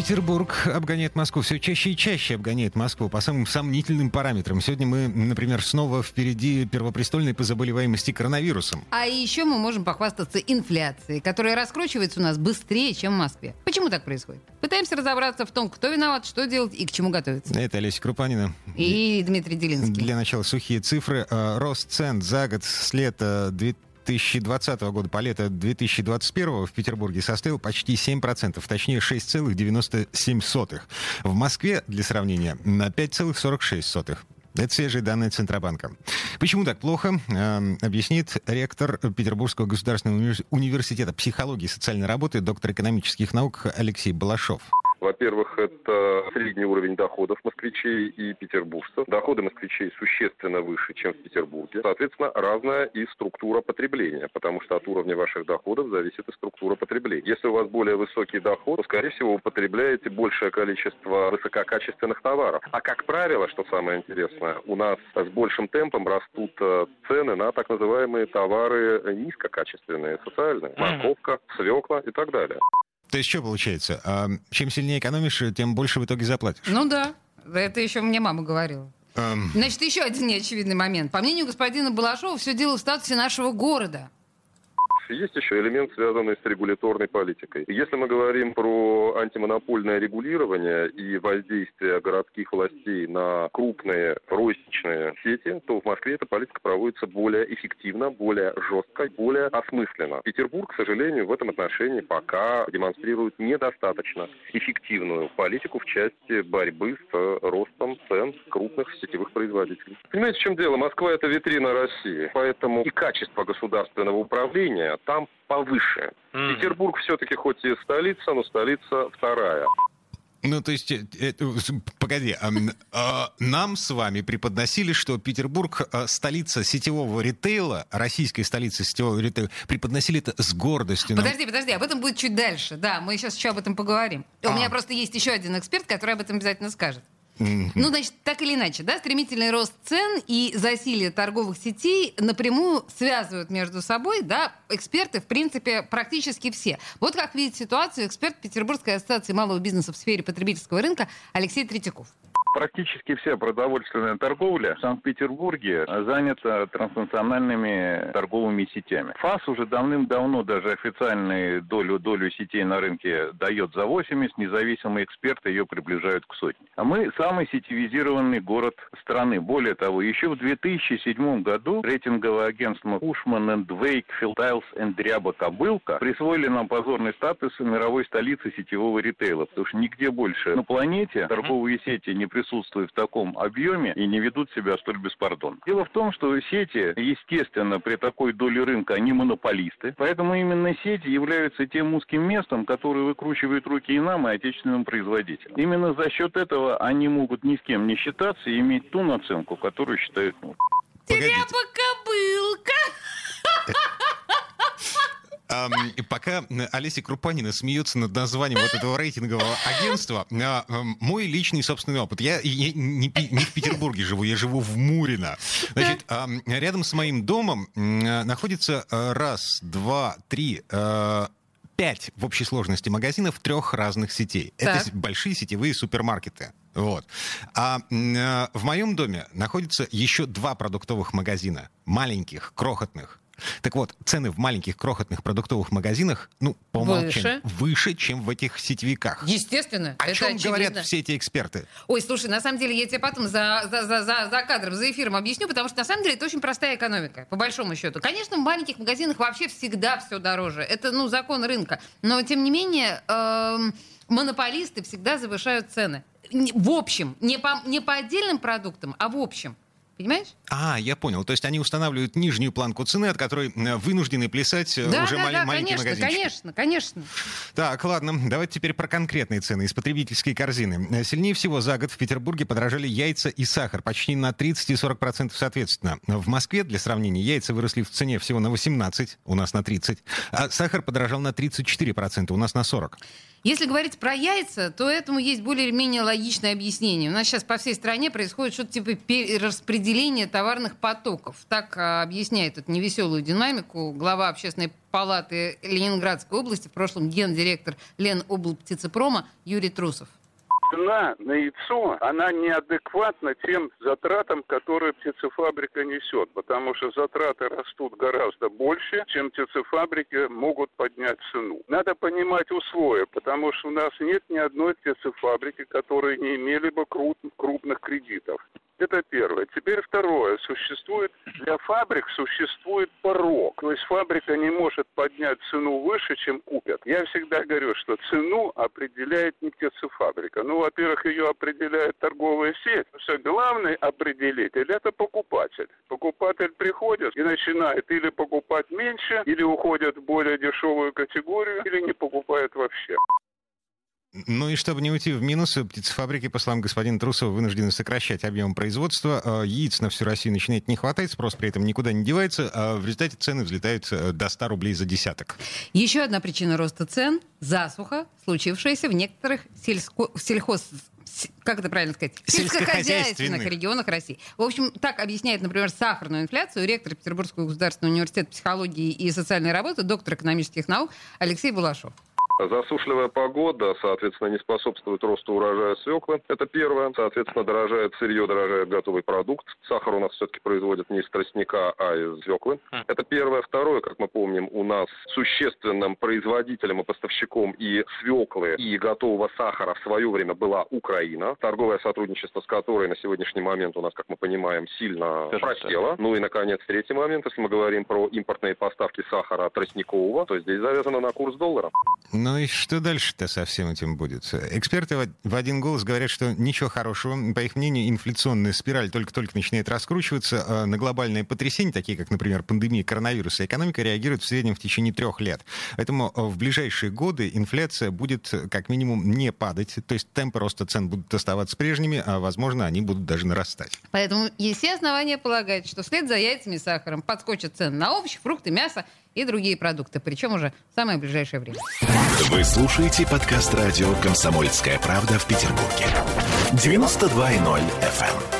Петербург обгоняет Москву, все чаще и чаще обгоняет Москву по самым сомнительным параметрам. Сегодня мы, например, снова впереди первопрестольной по заболеваемости коронавирусом. А еще мы можем похвастаться инфляцией, которая раскручивается у нас быстрее, чем в Москве. Почему так происходит? Пытаемся разобраться в том, кто виноват, что делать и к чему готовиться. Это Олеся Крупанина. И Дмитрий Делинский. Для начала сухие цифры. Э, рост цен за год с лета 2000 2020 года по лето 2021 в Петербурге составил почти 7%, точнее 6,97%. В Москве, для сравнения, на 5,46%. Это свежие данные Центробанка. Почему так плохо, э, объяснит ректор Петербургского государственного университета психологии и социальной работы, доктор экономических наук Алексей Балашов. Во-первых, это средний уровень доходов москвичей и петербуржцев. Доходы москвичей существенно выше, чем в Петербурге. Соответственно, разная и структура потребления, потому что от уровня ваших доходов зависит и структура потребления. Если у вас более высокий доход, то, скорее всего, вы потребляете большее количество высококачественных товаров. А, как правило, что самое интересное, у нас с большим темпом растут э, цены на так называемые товары низкокачественные, социальные. Морковка, свекла и так далее. То есть что получается? А, чем сильнее экономишь, тем больше в итоге заплатишь. Ну да, это еще мне мама говорила. Значит, еще один неочевидный момент. По мнению господина Балашова, все дело в статусе нашего города есть еще элемент, связанный с регуляторной политикой. Если мы говорим про антимонопольное регулирование и воздействие городских властей на крупные розничные сети, то в Москве эта политика проводится более эффективно, более жестко, более осмысленно. Петербург, к сожалению, в этом отношении пока демонстрирует недостаточно эффективную политику в части борьбы с ростом цен крупных сетевых производителей. Понимаете, в чем дело? Москва – это витрина России, поэтому и качество государственного управления там повыше. Mm. Петербург все-таки хоть и столица, но столица вторая. Ну, то есть, это, погоди, а, а, нам с вами преподносили, что Петербург а, столица сетевого ритейла, российская столица сетевого ритейла, преподносили это с гордостью. Подожди, подожди, об этом будет чуть дальше. Да, мы сейчас еще об этом поговорим. А. У меня просто есть еще один эксперт, который об этом обязательно скажет. Ну, значит, так или иначе, да, стремительный рост цен и засилие торговых сетей напрямую связывают между собой, да, эксперты, в принципе, практически все. Вот как видит ситуацию эксперт Петербургской ассоциации малого бизнеса в сфере потребительского рынка Алексей Третьяков. Практически вся продовольственная торговля в Санкт-Петербурге занята транснациональными торговыми сетями. ФАС уже давным-давно даже официальную долю, долю сетей на рынке дает за 80, независимые эксперты ее приближают к сотне. А мы самый сетевизированный город страны. Более того, еще в 2007 году рейтинговое агентство Ушман Вейк, Филтайлс Дряба Кобылка присвоили нам позорный статус мировой столицы сетевого ритейла, потому что нигде больше на планете торговые сети не присутствуют в таком объеме и не ведут себя столь беспардонно. Дело в том, что сети, естественно, при такой доле рынка, они монополисты, поэтому именно сети являются тем узким местом, которое выкручивает руки и нам, и отечественным производителям. Именно за счет этого они могут ни с кем не считаться и иметь ту наценку, которую считают нужной. Пока Олеся Крупанина смеется над названием вот этого рейтингового агентства, а, мой личный собственный опыт. Я не, в Петербурге живу, я живу в Мурино. Значит, рядом с моим домом находится э, раз, два, три, пять в общей сложности магазинов трех разных сетей. Так. Это большие сетевые супермаркеты. Вот. А э, в моем доме находится еще два продуктовых магазина. Маленьких, крохотных. Так вот, цены в маленьких крохотных продуктовых магазинах, ну, по умолчанию, выше, выше чем в этих сетевиках. Естественно. О чем очевидно. говорят все эти эксперты? Ой, слушай, на самом деле я тебе потом за, за, за, за, за кадром, за эфиром объясню, потому что на самом деле это очень простая экономика, по большому счету. Конечно, в маленьких магазинах вообще всегда все дороже. Это, ну, закон рынка. Но, тем не менее, эм, монополисты всегда завышают цены. В общем, не по, не по отдельным продуктам, а в общем. Понимаешь? А, я понял. То есть они устанавливают нижнюю планку цены, от которой э, вынуждены плясать э, да, уже да, мал- да, маленькие конечно, магазинчики. Конечно, конечно. Так, ладно, давайте теперь про конкретные цены из потребительской корзины. Э, сильнее всего за год в Петербурге подорожали яйца и сахар почти на 30 и 40 процентов соответственно. В Москве, для сравнения, яйца выросли в цене всего на 18, у нас на 30, а сахар подорожал на 34 процента, у нас на 40. Если говорить про яйца, то этому есть более-менее логичное объяснение. У нас сейчас по всей стране происходит что-то типа перераспределения товарных потоков. Так а, объясняет эту невеселую динамику глава общественной палаты Ленинградской области, в прошлом гендиректор Леноблптицепрома Юрий Трусов цена на яйцо, она неадекватна тем затратам, которые птицефабрика несет, потому что затраты растут гораздо больше, чем птицефабрики могут поднять цену. Надо понимать условия, потому что у нас нет ни одной птицефабрики, которые не имели бы крупных кредитов. Это первое. Теперь второе. Существует, для фабрик существует порог. То есть фабрика не может поднять цену выше, чем купят. Я всегда говорю, что цену определяет не птицефабрика. Ну, во-первых, ее определяет торговая сеть. Все, главный определитель – это покупатель. Покупатель приходит и начинает или покупать меньше, или уходит в более дешевую категорию, или не покупает вообще. Ну и чтобы не уйти в минус, птицефабрики, по словам господина Трусова, вынуждены сокращать объем производства. А, яиц на всю Россию начинает не хватать, спрос при этом никуда не девается, а в результате цены взлетают э, до 100 рублей за десяток. Еще одна причина роста цен – засуха, случившаяся в некоторых сельско... сельхоз как это правильно сказать, сельскохозяйственных регионах России. В общем, так объясняет, например, сахарную инфляцию ректор Петербургского государственного университета психологии и социальной работы, доктор экономических наук Алексей Булашов. Засушливая погода, соответственно, не способствует росту урожая свеклы. Это первое. Соответственно, дорожает сырье, дорожает готовый продукт. Сахар у нас все-таки производят не из тростника, а из свеклы. Хм. Это первое. Второе, как мы помним, у нас существенным производителем и поставщиком и свеклы, и готового сахара в свое время была Украина. Торговое сотрудничество с которой на сегодняшний момент у нас, как мы понимаем, сильно просело. Ну и, наконец, третий момент, если мы говорим про импортные поставки сахара тростникового, то здесь завязано на курс доллара. Ну и что дальше-то со всем этим будет? Эксперты в один голос говорят, что ничего хорошего. По их мнению, инфляционная спираль только-только начинает раскручиваться. А на глобальные потрясения, такие как, например, пандемия коронавируса, экономика реагирует в среднем в течение трех лет. Поэтому в ближайшие годы инфляция будет как минимум не падать. То есть темпы роста цен будут оставаться прежними, а, возможно, они будут даже нарастать. Поэтому есть все основания полагать, что вслед за яйцами и сахаром подскочат цены на овощи, фрукты, мясо и другие продукты, причем уже в самое ближайшее время. Вы слушаете подкаст радио «Комсомольская правда» в Петербурге. 92.0 FM.